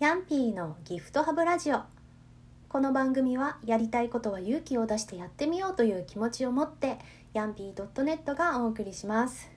ヤンピーのギフトハブラジオ。この番組はやりたいことは勇気を出してやってみようという気持ちを持ってヤンピー .net がお送りします。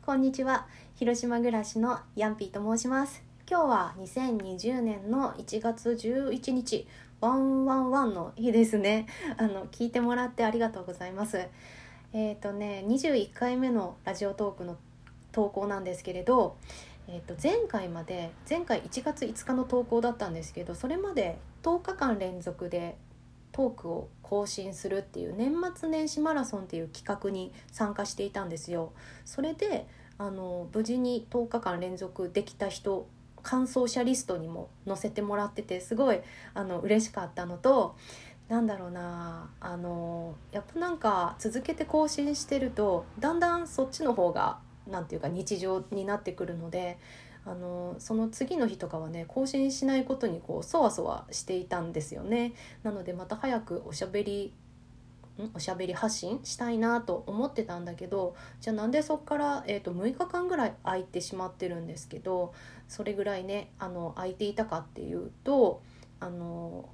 こんにちは。広島暮らしのヤンピーと申します。今日は2020年の1月11日ワンワンワンの日ですね。あの聞いてもらってありがとうございます。えっ、ー、とね21回目のラジオトークの投稿なんですけれどえー、と前回まで前回1月5日の投稿だったんですけどそれまで10日間連続でトークを更新するっていう年末年始マラソンっていう企画に参加していたんですよ。それであの無事に10日間連続できた人感想者リストにも載せてもらっててすごいあの嬉しかったのとなんだろうなあのやっぱなんか続けて更新してるとだんだんそっちの方がなんていうか日常になってくるのであのその次の日とかはね更新しないことにこうそわそわしていたんですよね。なのでまた早くおしゃべりおしゃべり発信したいなと思ってたんだけどじゃあなんでそっから、えーと、と6日間ぐらい空いてしまってるんですけどそれぐらいねあの空いていたかっていうとあの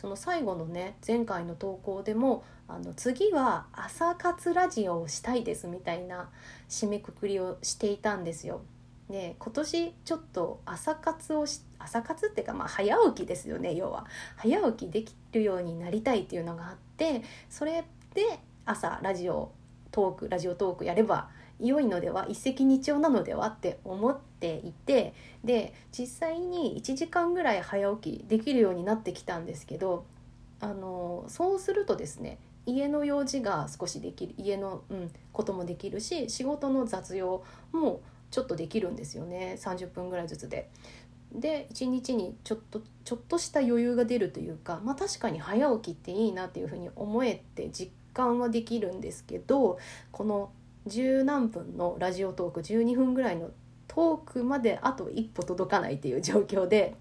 その最後のね前回の投稿でもあの次は朝活ラジオをしたいですみたいな締めくくりをしていたんですよ。で今年ちょっと朝活をし朝活っていうかまあ早起きですよね要は早起きできるようになりたいっていうのがあってそれで朝ラジオトークラジオトークやれば良いのでは一石二鳥なのではって思っていてで実際に1時間ぐらい早起きできるようになってきたんですけどあのそうするとですね家の用事が少しできる家の、うん、こともできるし仕事の雑用もちょっとできるんですよね30分ぐらいずつで。で1日にちょっとちょっとした余裕が出るというか、まあ、確かに早起きっていいなっていうふうに思えて実感はできるんですけどこの十何分のラジオトーク12分ぐらいのトークまであと一歩届かないっていう状況で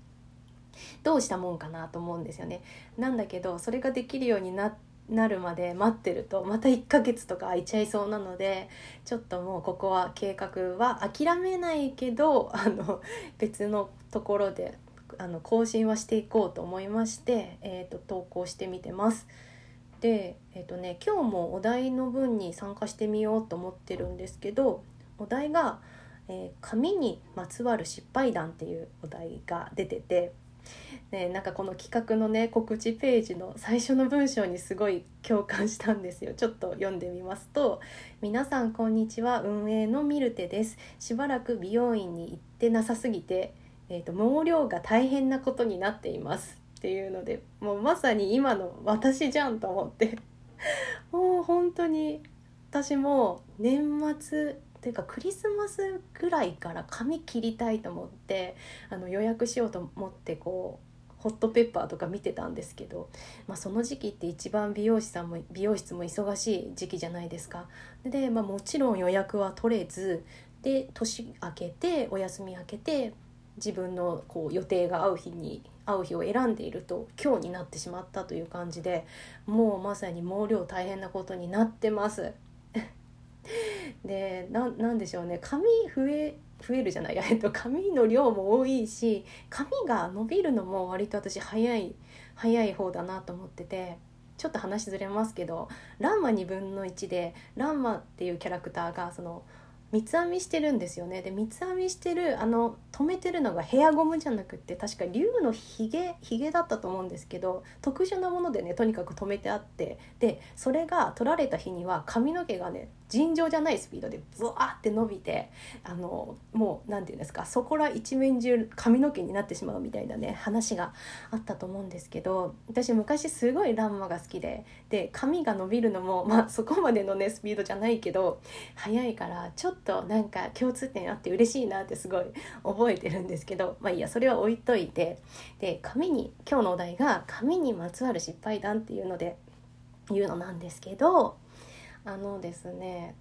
どうしたもんかなと思うんですよね。なんだけどそれができるようにななるまで待ってるとまた1ヶ月とか空いちゃいそうなのでちょっともうここは計画は諦めないけどあの別のところであの更新はしていこうと思いまして、えーと、投稿してみてます。で、えーとね、今日もお題の分に参加してみようと思ってるんですけどお題が、えー「紙にまつわる失敗談」っていうお題が出てて。ね、なんかこの企画のね告知ページの最初の文章にすごい共感したんですよ。ちょっと読んでみますと「皆さんこんにちは運営のミルテです。しばらく美容院に行ってなさすぎて、えーと、毛量が大変なことになっています」っていうのでもうまさに今の私じゃんと思って。もう本当に私も年末ていうかクリスマスぐらいから髪切りたいと思ってあの予約しようと思ってこうホットペッパーとか見てたんですけど、まあ、その時期って一番美容師さんも美容室も忙しい時期じゃないですか。で、まあ、もちろん予約は取れずで年明けてお休み明けて自分のこう予定が合う日に会う日を選んでいると今日になってしまったという感じでもうまさに毛量大変なことになってます。でなんでしょうね。髪増え増えるじゃない。えっと髪の量も多いし髪が伸びるのも割と私早い早い方だなと思っててちょっと話ずれますけど「ランマ2分の1」でランマっていうキャラクターがその「三つ編みしてるんですよね。で三つ編みしてるあの止めてるのがヘアゴムじゃなくって確か竜のひげひげだったと思うんですけど特殊なものでねとにかく止めてあってでそれが取られた日には髪の毛がね尋常じゃないスピードでブワーって伸びてあのもう何て言うんですかそこら一面中髪の毛になってしまうみたいなね話があったと思うんですけど私昔すごいランマが好きでで髪が伸びるのもまあそこまでのねスピードじゃないけど速いからちょっとなんか共通点あって嬉しいなってすごい覚えてるんですけどまあいいやそれは置いといてで髪に今日のお題が「髪にまつわる失敗談」っていうので言うのなんですけどあのですね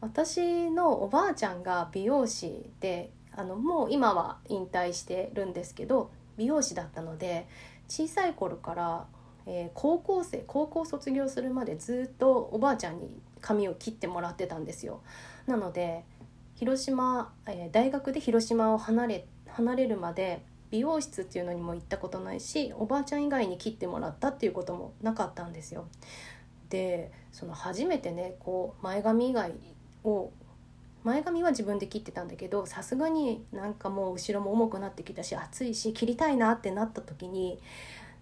私のおばあちゃんが美容師であのもう今は引退してるんですけど美容師だったので小さい頃から、えー、高校生高校卒業するまでずっとおばあちゃんに髪を切ってもらってたんですよ。なので広島、えー、大学で広島を離れ離れるまで美容室っていうのにも行ったことないしおばあちゃん以外に切ってもらったっていうこともなかったんですよ。でその初めてねこう前髪以外を前髪は自分で切ってたんだけどさすがになんかもう後ろも重くなってきたし暑いし切りたいなってなった時に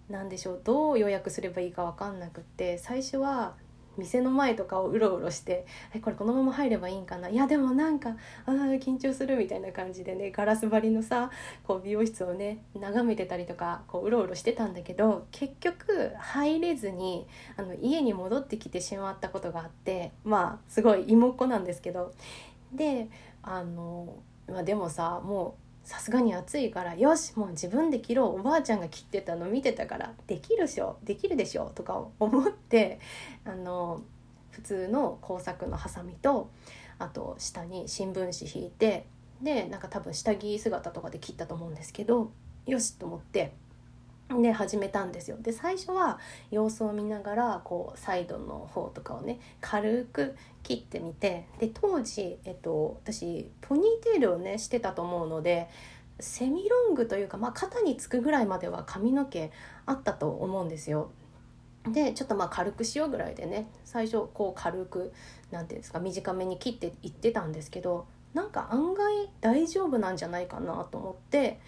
何でしょうどう予約すればいいか分かんなくって最初は店の前とかをうろうろして「えこれこのまま入ればいいんかないやでもなんかあ緊張する」みたいな感じでねガラス張りのさこう美容室をね眺めてたりとかこううろうろしてたんだけど結局入れずにあの家に戻ってきてしまったことがあってまあすごい妹っ子なんですけど。であの、まあ、でもさもうさすがに暑いからよしもう自分で切ろうおばあちゃんが切ってたの見てたからできるでしょできるでしょとか思ってあの普通の工作のハサミとあと下に新聞紙引いてでなんか多分下着姿とかで切ったと思うんですけどよしと思ってで始めたんですよで最初は様子を見ながらこうサイドの方とかをね軽く切ってみてで当時、えっと、私ポニーテールをねしてたと思うのでセミロングというか、まあ、肩につくぐらいまでは髪の毛あったと思うんですよ。でちょっとまあ軽くしようぐらいでね最初こう軽くなんていうんですか短めに切っていってたんですけどなんか案外大丈夫なんじゃないかなと思って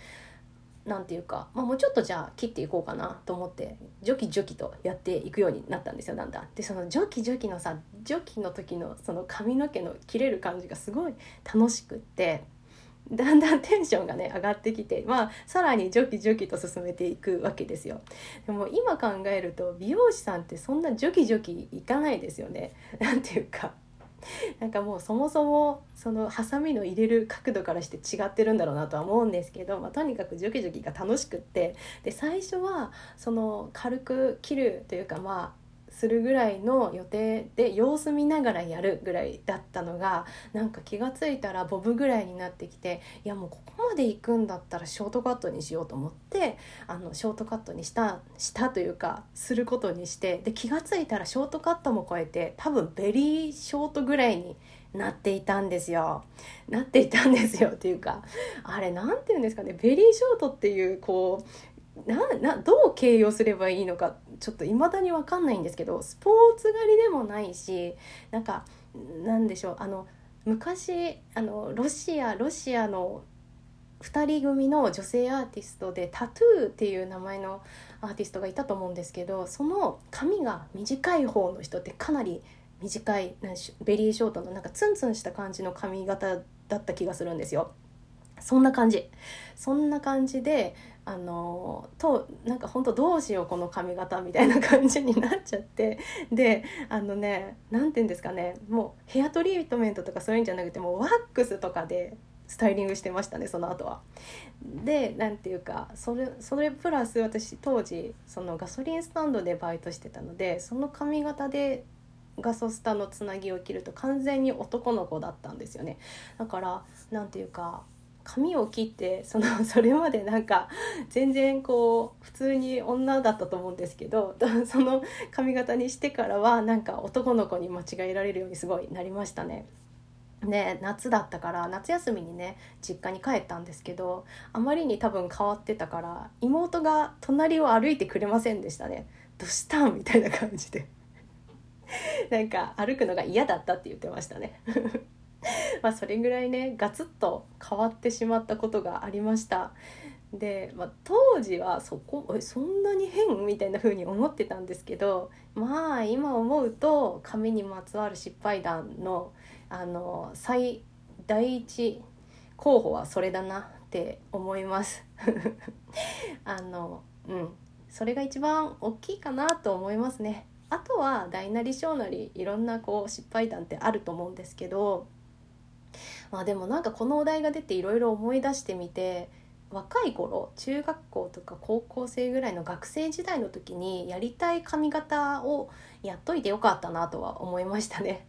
なんていうか、まあ、もうちょっとじゃあ切っていこうかなと思ってジョキジョキとやっていくようになったんですよだんだん。でそのジョキジョキのさジョキの時のその髪の毛の切れる感じがすごい楽しくってだんだん テンションがね上がってきてまあさらにジョキジョキと進めていくわけですよ。でも今考えると美容師さんってそんなジョキジョキいかないですよね。なんていうか なんかもうそもそもそのハサミの入れる角度からして違ってるんだろうなとは思うんですけど、まあ、とにかくジョキジョキが楽しくって。で最初はその軽く切るというかまあするぐらいの予定で様子見ながらやるぐらいだったのがなんか気が付いたらボブぐらいになってきていやもうここまで行くんだったらショートカットにしようと思ってあのショートカットにしたしたというかすることにしてで気が付いたらショートカットも超えて多分ベリーショートぐらいになっていたんですよ。なっていたんですよっていうかあれ何て言うんですかねベリーショートっていうこうななどう形容すればいいのかちょっと未だに分かんないんですけどスポーツ狩りでもないしなんかなんでしょうあの昔あのロシアロシアの2人組の女性アーティストでタトゥーっていう名前のアーティストがいたと思うんですけどその髪が短い方の人ってかなり短いベリーショートのなんかツンツンした感じの髪型だった気がするんですよ。そんな感じそんな感じであのとなんか本当どうしようこの髪型みたいな感じになっちゃって。であのね何て言うんですかね。もうヘアトリートメントとかそういうんじゃなくてもうワックスとかでスタイリングしてましたねその後は。で何て言うかそれそれプラス私当時そのガソリンスタンドでバイトしてたのでその髪型でガソスタのつなぎを切ると完全に男の子だったんですよね。だから何て言うか髪を切ってその それまでなんか全然こう普通に女だったと思うんですけど その髪型にしてからはなんか男の子に間違えられるようにすごいなりましたね。で夏だったから夏休みにね実家に帰ったんですけどあまりに多分変わってたから妹が隣を歩いてくれませんでしたね。どうしたん？みたいな感じで なんか歩くのが嫌だったって言ってましたね まあそれぐらいねガツッと変わってしまったことがありました。で、まあ、当時はそこえそんなに変みたいな風に思ってたんですけどまあ今思うと髪にまつわる失敗談のあの最第一候補はそれだなって思います。あのうん。それが一番大きいかなと思いますね。あとは大なり小なりいろんなこう失敗談ってあると思うんですけどまあでもなんかこのお題が出ていろいろ思い出してみて若い頃中学校とか高校生ぐらいの学生時代の時にやりたい髪型をやっといてよかったなとは思いましたね。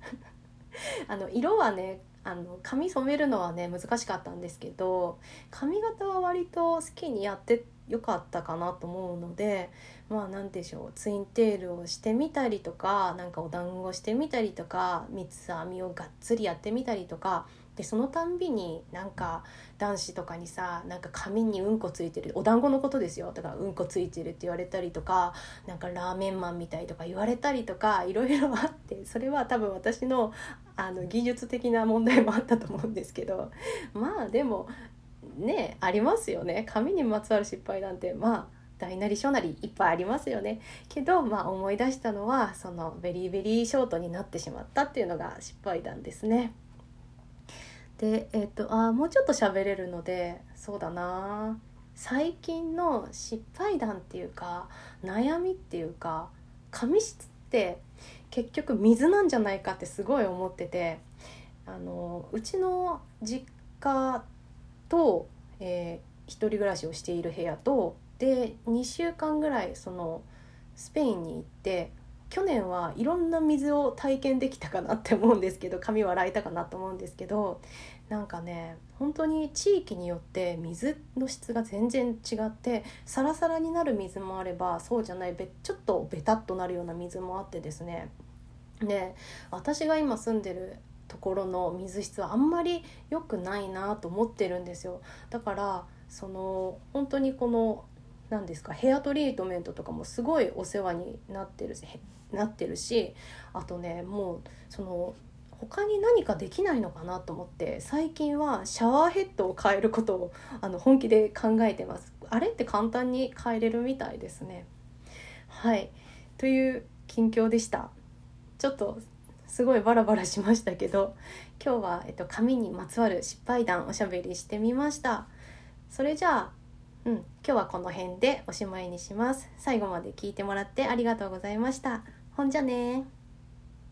あの色はねあの髪染めるのはね難しかったんですけど髪型は割と好きにやってよかったかなと思うのでまあ何でしょうツインテールをしてみたりとかなんかお団子してみたりとか三つ編みをがっつりやってみたりとかでそのたんびになんか男子とかにさなんか髪にうんこついてるお団子のことですよ。だかうんこついてるって言われたりとかなんかラーメンマンみたいとか言われたりとかいろいろあってそれは多分私のあの技術的な問題もあったと思うんですけどまあでもねありますよね。髪にまつわる失敗なんてまあ大なり小なりいっぱいありますよね。けど、まあ、思い出したのはそのベリーベリーショートになってしまったっていうのが失敗談ですね。でえっ、とあもうちょっと喋れるのでそうだな。最近の失敗談っていうか悩みっていうか髪質って結局水なんじゃないかってすごい思っててあのうちの実家と、えー、一人暮らしをしている部屋とで2週間ぐらいそのスペインに行って去年はいろんな水を体験できたかなって思うんですけど髪を洗えたかなと思うんですけどなんかね本当に地域によって水の質が全然違ってサラサラになる水もあればそうじゃないちょっとベタっとなるような水もあってですね。で私が今住んでるところの水質はあんまり良くないなと思ってるんですよ。だからその本当にこの何ですかヘアトリートメントとかもすごいお世話になってるしなってるしあとねもうその他に何かできないのかなと思って最近はシャワーヘッドを変えることをあの本気で考えてます。あれって簡単に変えれるみたいですね。はい。という近況でした。ちょっとすごいバラバラしましたけど今日は、えっと、紙にまつわる失敗談おしゃべりしてみました。それじゃあうん今日はこの辺でおしまいにします。最後まで聞いてもらってありがとうございました。ほんじゃね